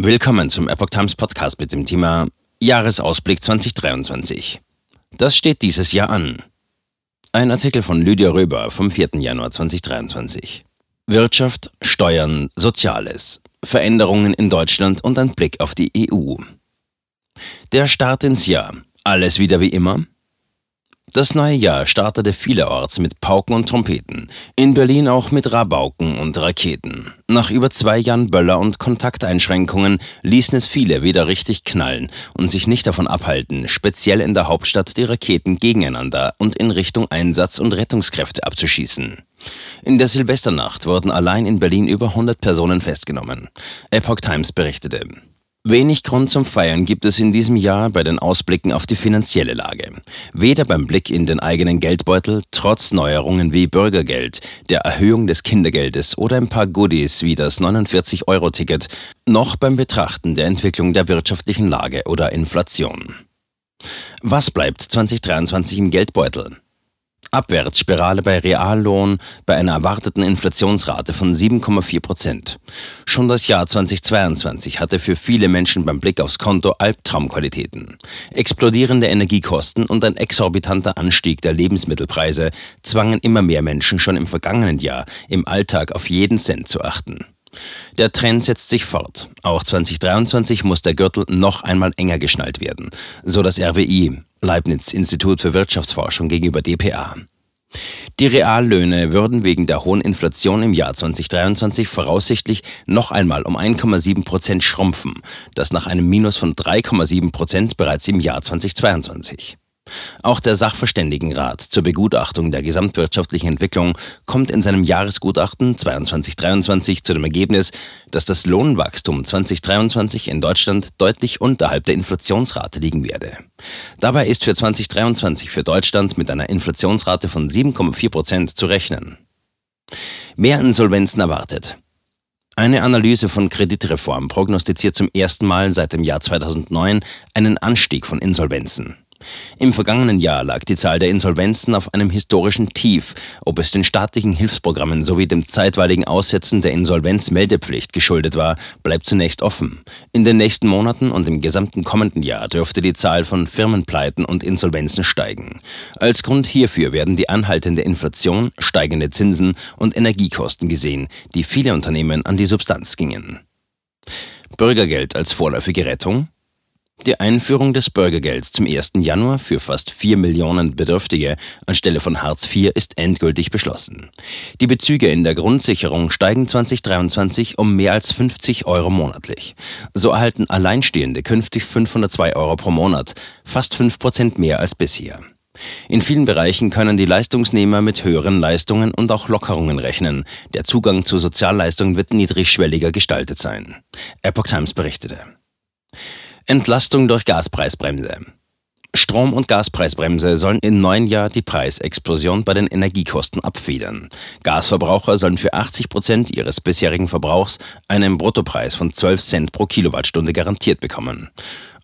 Willkommen zum Epoch Times Podcast mit dem Thema Jahresausblick 2023. Das steht dieses Jahr an. Ein Artikel von Lydia Röber vom 4. Januar 2023. Wirtschaft, Steuern, Soziales. Veränderungen in Deutschland und ein Blick auf die EU. Der Start ins Jahr. Alles wieder wie immer? Das neue Jahr startete vielerorts mit Pauken und Trompeten, in Berlin auch mit Rabauken und Raketen. Nach über zwei Jahren Böller und Kontakteinschränkungen ließen es viele wieder richtig knallen und sich nicht davon abhalten, speziell in der Hauptstadt die Raketen gegeneinander und in Richtung Einsatz- und Rettungskräfte abzuschießen. In der Silvesternacht wurden allein in Berlin über 100 Personen festgenommen. Epoch Times berichtete. Wenig Grund zum Feiern gibt es in diesem Jahr bei den Ausblicken auf die finanzielle Lage. Weder beim Blick in den eigenen Geldbeutel, trotz Neuerungen wie Bürgergeld, der Erhöhung des Kindergeldes oder ein paar Goodies wie das 49-Euro-Ticket, noch beim Betrachten der Entwicklung der wirtschaftlichen Lage oder Inflation. Was bleibt 2023 im Geldbeutel? Abwärtsspirale bei Reallohn bei einer erwarteten Inflationsrate von 7,4 Prozent. Schon das Jahr 2022 hatte für viele Menschen beim Blick aufs Konto Albtraumqualitäten. Explodierende Energiekosten und ein exorbitanter Anstieg der Lebensmittelpreise zwangen immer mehr Menschen schon im vergangenen Jahr im Alltag auf jeden Cent zu achten. Der Trend setzt sich fort. Auch 2023 muss der Gürtel noch einmal enger geschnallt werden, so das RWI, Leibniz Institut für Wirtschaftsforschung gegenüber dpa. Die Reallöhne würden wegen der hohen Inflation im Jahr 2023 voraussichtlich noch einmal um 1,7 Prozent schrumpfen, das nach einem Minus von 3,7 Prozent bereits im Jahr 2022. Auch der Sachverständigenrat zur Begutachtung der gesamtwirtschaftlichen Entwicklung kommt in seinem Jahresgutachten 2022-23 zu dem Ergebnis, dass das Lohnwachstum 2023 in Deutschland deutlich unterhalb der Inflationsrate liegen werde. Dabei ist für 2023 für Deutschland mit einer Inflationsrate von 7,4 Prozent zu rechnen. Mehr Insolvenzen erwartet. Eine Analyse von Kreditreform prognostiziert zum ersten Mal seit dem Jahr 2009 einen Anstieg von Insolvenzen. Im vergangenen Jahr lag die Zahl der Insolvenzen auf einem historischen Tief. Ob es den staatlichen Hilfsprogrammen sowie dem zeitweiligen Aussetzen der Insolvenzmeldepflicht geschuldet war, bleibt zunächst offen. In den nächsten Monaten und im gesamten kommenden Jahr dürfte die Zahl von Firmenpleiten und Insolvenzen steigen. Als Grund hierfür werden die anhaltende Inflation, steigende Zinsen und Energiekosten gesehen, die viele Unternehmen an die Substanz gingen. Bürgergeld als vorläufige Rettung? Die Einführung des Bürgergelds zum 1. Januar für fast 4 Millionen Bedürftige anstelle von Hartz IV ist endgültig beschlossen. Die Bezüge in der Grundsicherung steigen 2023 um mehr als 50 Euro monatlich. So erhalten Alleinstehende künftig 502 Euro pro Monat, fast 5 Prozent mehr als bisher. In vielen Bereichen können die Leistungsnehmer mit höheren Leistungen und auch Lockerungen rechnen. Der Zugang zu Sozialleistungen wird niedrigschwelliger gestaltet sein. Epoch Times berichtete. Entlastung durch Gaspreisbremse. Strom- und Gaspreisbremse sollen im neuen Jahr die Preisexplosion bei den Energiekosten abfedern. Gasverbraucher sollen für 80 Prozent ihres bisherigen Verbrauchs einen Bruttopreis von 12 Cent pro Kilowattstunde garantiert bekommen.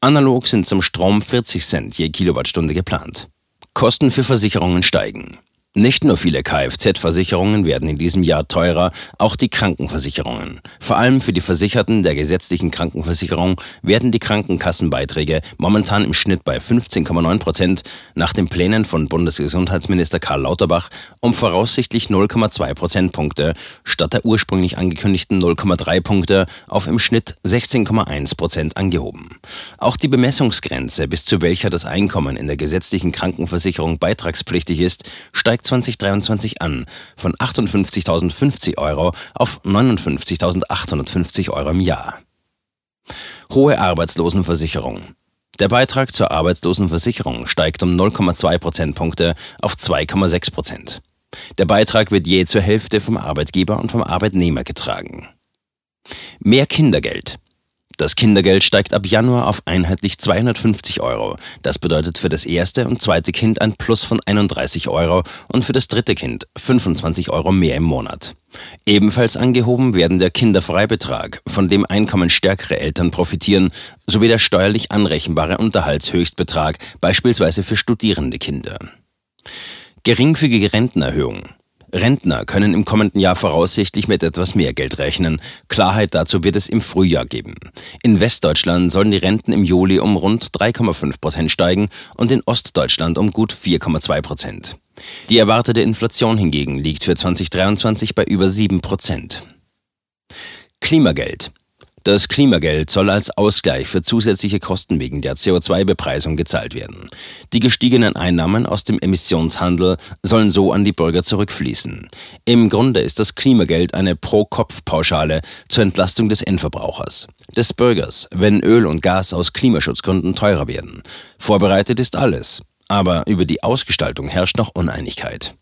Analog sind zum Strom 40 Cent je Kilowattstunde geplant. Kosten für Versicherungen steigen. Nicht nur viele Kfz-Versicherungen werden in diesem Jahr teurer, auch die Krankenversicherungen. Vor allem für die Versicherten der gesetzlichen Krankenversicherung werden die Krankenkassenbeiträge momentan im Schnitt bei 15,9 Prozent nach den Plänen von Bundesgesundheitsminister Karl Lauterbach um voraussichtlich 0,2 Prozentpunkte statt der ursprünglich angekündigten 0,3 Punkte auf im Schnitt 16,1 Prozent angehoben. Auch die Bemessungsgrenze, bis zu welcher das Einkommen in der gesetzlichen Krankenversicherung beitragspflichtig ist, steigt 2023 an, von 58.050 Euro auf 59.850 Euro im Jahr. Hohe Arbeitslosenversicherung. Der Beitrag zur Arbeitslosenversicherung steigt um 0,2 Prozentpunkte auf 2,6 Prozent. Der Beitrag wird je zur Hälfte vom Arbeitgeber und vom Arbeitnehmer getragen. Mehr Kindergeld. Das Kindergeld steigt ab Januar auf einheitlich 250 Euro. Das bedeutet für das erste und zweite Kind ein Plus von 31 Euro und für das dritte Kind 25 Euro mehr im Monat. Ebenfalls angehoben werden der Kinderfreibetrag, von dem einkommensstärkere Eltern profitieren, sowie der steuerlich anrechenbare Unterhaltshöchstbetrag, beispielsweise für studierende Kinder. Geringfügige Rentenerhöhung. Rentner können im kommenden Jahr voraussichtlich mit etwas mehr Geld rechnen. Klarheit dazu wird es im Frühjahr geben. In Westdeutschland sollen die Renten im Juli um rund 3,5 Prozent steigen und in Ostdeutschland um gut 4,2 Prozent. Die erwartete Inflation hingegen liegt für 2023 bei über 7 Prozent. Klimageld. Das Klimageld soll als Ausgleich für zusätzliche Kosten wegen der CO2-Bepreisung gezahlt werden. Die gestiegenen Einnahmen aus dem Emissionshandel sollen so an die Bürger zurückfließen. Im Grunde ist das Klimageld eine Pro-Kopf-Pauschale zur Entlastung des Endverbrauchers, des Bürgers, wenn Öl und Gas aus Klimaschutzgründen teurer werden. Vorbereitet ist alles, aber über die Ausgestaltung herrscht noch Uneinigkeit.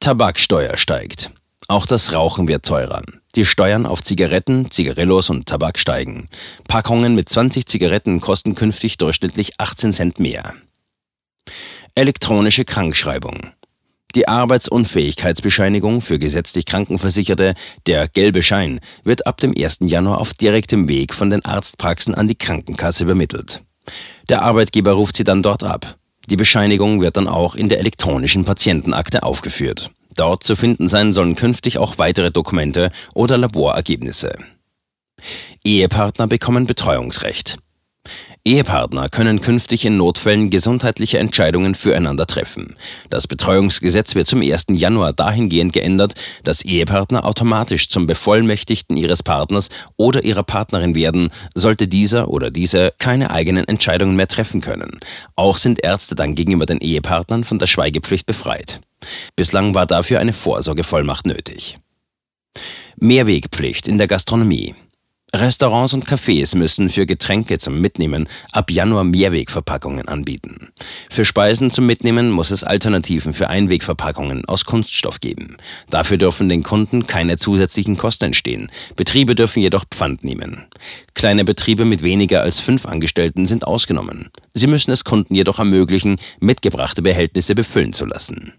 Tabaksteuer steigt. Auch das Rauchen wird teurer. Die Steuern auf Zigaretten, Zigarillos und Tabak steigen. Packungen mit 20 Zigaretten kosten künftig durchschnittlich 18 Cent mehr. Elektronische Krankschreibung. Die Arbeitsunfähigkeitsbescheinigung für gesetzlich Krankenversicherte, der gelbe Schein, wird ab dem 1. Januar auf direktem Weg von den Arztpraxen an die Krankenkasse übermittelt. Der Arbeitgeber ruft sie dann dort ab. Die Bescheinigung wird dann auch in der elektronischen Patientenakte aufgeführt. Dort zu finden sein sollen künftig auch weitere Dokumente oder Laborergebnisse. Ehepartner bekommen Betreuungsrecht. Ehepartner können künftig in Notfällen gesundheitliche Entscheidungen füreinander treffen. Das Betreuungsgesetz wird zum 1. Januar dahingehend geändert, dass Ehepartner automatisch zum Bevollmächtigten ihres Partners oder ihrer Partnerin werden, sollte dieser oder diese keine eigenen Entscheidungen mehr treffen können. Auch sind Ärzte dann gegenüber den Ehepartnern von der Schweigepflicht befreit. Bislang war dafür eine Vorsorgevollmacht nötig. Mehrwegpflicht in der Gastronomie. Restaurants und Cafés müssen für Getränke zum Mitnehmen ab Januar Mehrwegverpackungen anbieten. Für Speisen zum Mitnehmen muss es Alternativen für Einwegverpackungen aus Kunststoff geben. Dafür dürfen den Kunden keine zusätzlichen Kosten entstehen. Betriebe dürfen jedoch Pfand nehmen. Kleine Betriebe mit weniger als fünf Angestellten sind ausgenommen. Sie müssen es Kunden jedoch ermöglichen, mitgebrachte Behältnisse befüllen zu lassen.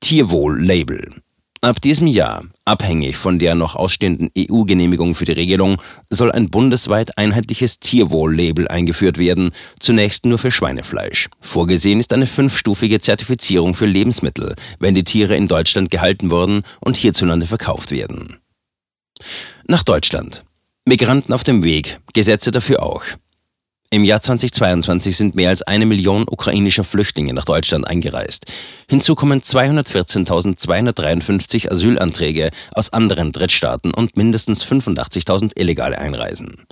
Tierwohl-Label. Ab diesem Jahr, abhängig von der noch ausstehenden EU-Genehmigung für die Regelung, soll ein bundesweit einheitliches Tierwohl-Label eingeführt werden, zunächst nur für Schweinefleisch. Vorgesehen ist eine fünfstufige Zertifizierung für Lebensmittel, wenn die Tiere in Deutschland gehalten wurden und hierzulande verkauft werden. Nach Deutschland. Migranten auf dem Weg, Gesetze dafür auch. Im Jahr 2022 sind mehr als eine Million ukrainischer Flüchtlinge nach Deutschland eingereist. Hinzu kommen 214.253 Asylanträge aus anderen Drittstaaten und mindestens 85.000 illegale Einreisen.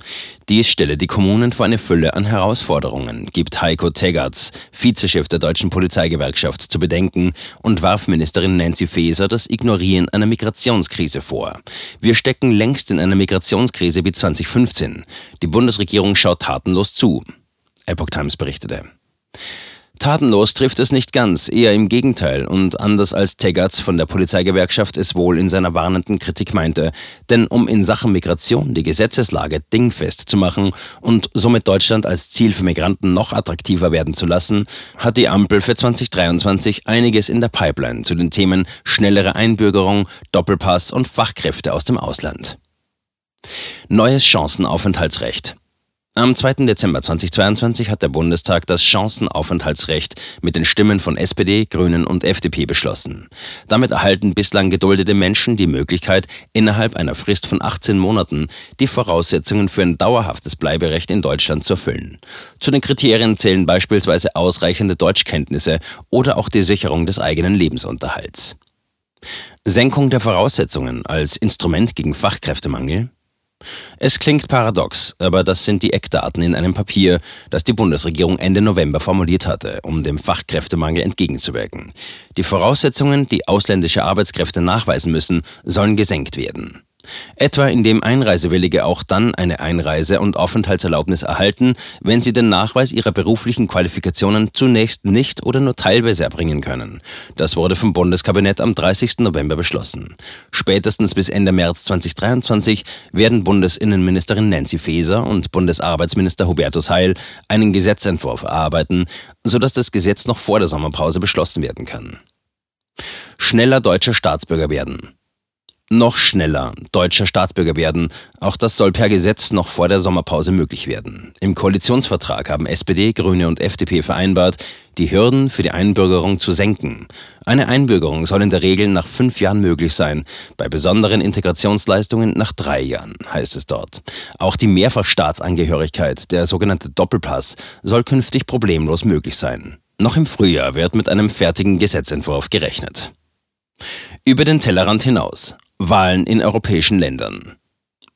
Dies stelle die Kommunen vor eine Fülle an Herausforderungen, gibt Heiko Tegatz, Vizechef der deutschen Polizeigewerkschaft, zu bedenken und warf Ministerin Nancy Faeser das Ignorieren einer Migrationskrise vor. Wir stecken längst in einer Migrationskrise wie 2015. Die Bundesregierung schaut tatenlos zu zu. Epoch Times berichtete. Tatenlos trifft es nicht ganz, eher im Gegenteil und anders als Teggerts von der Polizeigewerkschaft es wohl in seiner warnenden Kritik meinte. Denn um in Sachen Migration die Gesetzeslage dingfest zu machen und somit Deutschland als Ziel für Migranten noch attraktiver werden zu lassen, hat die Ampel für 2023 einiges in der Pipeline zu den Themen schnellere Einbürgerung, Doppelpass und Fachkräfte aus dem Ausland. Neues Chancenaufenthaltsrecht. Am 2. Dezember 2022 hat der Bundestag das Chancenaufenthaltsrecht mit den Stimmen von SPD, Grünen und FDP beschlossen. Damit erhalten bislang geduldete Menschen die Möglichkeit, innerhalb einer Frist von 18 Monaten die Voraussetzungen für ein dauerhaftes Bleiberecht in Deutschland zu erfüllen. Zu den Kriterien zählen beispielsweise ausreichende Deutschkenntnisse oder auch die Sicherung des eigenen Lebensunterhalts. Senkung der Voraussetzungen als Instrument gegen Fachkräftemangel es klingt paradox, aber das sind die Eckdaten in einem Papier, das die Bundesregierung Ende November formuliert hatte, um dem Fachkräftemangel entgegenzuwirken. Die Voraussetzungen, die ausländische Arbeitskräfte nachweisen müssen, sollen gesenkt werden. Etwa indem Einreisewillige auch dann eine Einreise- und Aufenthaltserlaubnis erhalten, wenn sie den Nachweis ihrer beruflichen Qualifikationen zunächst nicht oder nur teilweise erbringen können. Das wurde vom Bundeskabinett am 30. November beschlossen. Spätestens bis Ende März 2023 werden Bundesinnenministerin Nancy Faeser und Bundesarbeitsminister Hubertus Heil einen Gesetzentwurf erarbeiten, sodass das Gesetz noch vor der Sommerpause beschlossen werden kann. Schneller deutscher Staatsbürger werden. Noch schneller deutscher Staatsbürger werden. Auch das soll per Gesetz noch vor der Sommerpause möglich werden. Im Koalitionsvertrag haben SPD, Grüne und FDP vereinbart, die Hürden für die Einbürgerung zu senken. Eine Einbürgerung soll in der Regel nach fünf Jahren möglich sein, bei besonderen Integrationsleistungen nach drei Jahren, heißt es dort. Auch die Mehrfachstaatsangehörigkeit, der sogenannte Doppelpass, soll künftig problemlos möglich sein. Noch im Frühjahr wird mit einem fertigen Gesetzentwurf gerechnet. Über den Tellerrand hinaus. Wahlen in europäischen Ländern.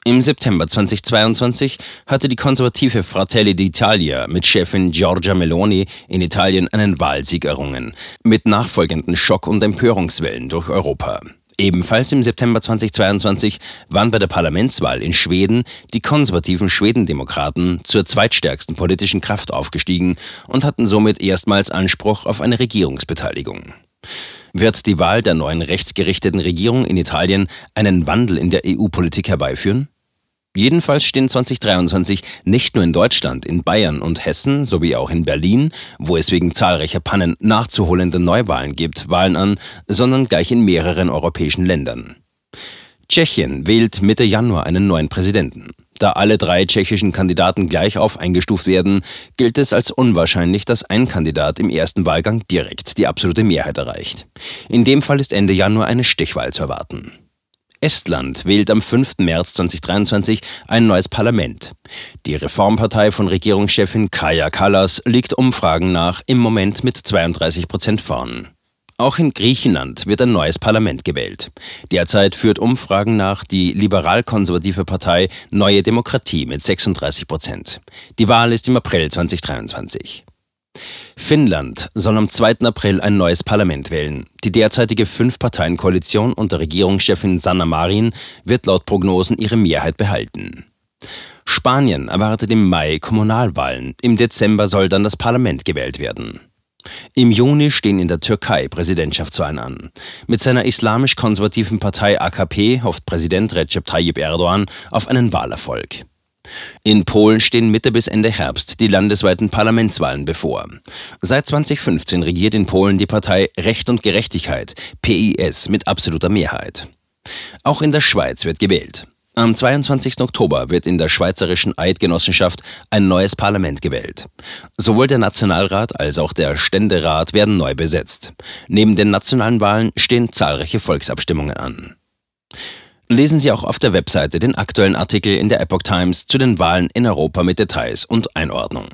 Im September 2022 hatte die konservative Fratelli d'Italia mit Chefin Giorgia Meloni in Italien einen Wahlsieg errungen, mit nachfolgenden Schock- und Empörungswellen durch Europa. Ebenfalls im September 2022 waren bei der Parlamentswahl in Schweden die konservativen Schwedendemokraten zur zweitstärksten politischen Kraft aufgestiegen und hatten somit erstmals Anspruch auf eine Regierungsbeteiligung. Wird die Wahl der neuen rechtsgerichteten Regierung in Italien einen Wandel in der EU-Politik herbeiführen? Jedenfalls stehen 2023 nicht nur in Deutschland, in Bayern und Hessen sowie auch in Berlin, wo es wegen zahlreicher Pannen nachzuholende Neuwahlen gibt, Wahlen an, sondern gleich in mehreren europäischen Ländern. Tschechien wählt Mitte Januar einen neuen Präsidenten. Da alle drei tschechischen Kandidaten gleich auf eingestuft werden, gilt es als unwahrscheinlich, dass ein Kandidat im ersten Wahlgang direkt die absolute Mehrheit erreicht. In dem Fall ist Ende Januar eine Stichwahl zu erwarten. Estland wählt am 5. März 2023 ein neues Parlament. Die Reformpartei von Regierungschefin Kaja Kallas liegt Umfragen nach im Moment mit 32 Prozent vorn. Auch in Griechenland wird ein neues Parlament gewählt. Derzeit führt Umfragen nach die liberal-konservative Partei Neue Demokratie mit 36 Prozent. Die Wahl ist im April 2023. Finnland soll am 2. April ein neues Parlament wählen. Die derzeitige Fünf-Parteien-Koalition unter Regierungschefin Sanna Marin wird laut Prognosen ihre Mehrheit behalten. Spanien erwartet im Mai Kommunalwahlen. Im Dezember soll dann das Parlament gewählt werden. Im Juni stehen in der Türkei Präsidentschaftswahlen an. Mit seiner islamisch-konservativen Partei AKP hofft Präsident Recep Tayyip Erdogan auf einen Wahlerfolg. In Polen stehen Mitte bis Ende Herbst die landesweiten Parlamentswahlen bevor. Seit 2015 regiert in Polen die Partei Recht und Gerechtigkeit, PIS, mit absoluter Mehrheit. Auch in der Schweiz wird gewählt. Am 22. Oktober wird in der Schweizerischen Eidgenossenschaft ein neues Parlament gewählt. Sowohl der Nationalrat als auch der Ständerat werden neu besetzt. Neben den nationalen Wahlen stehen zahlreiche Volksabstimmungen an. Lesen Sie auch auf der Webseite den aktuellen Artikel in der Epoch Times zu den Wahlen in Europa mit Details und Einordnung.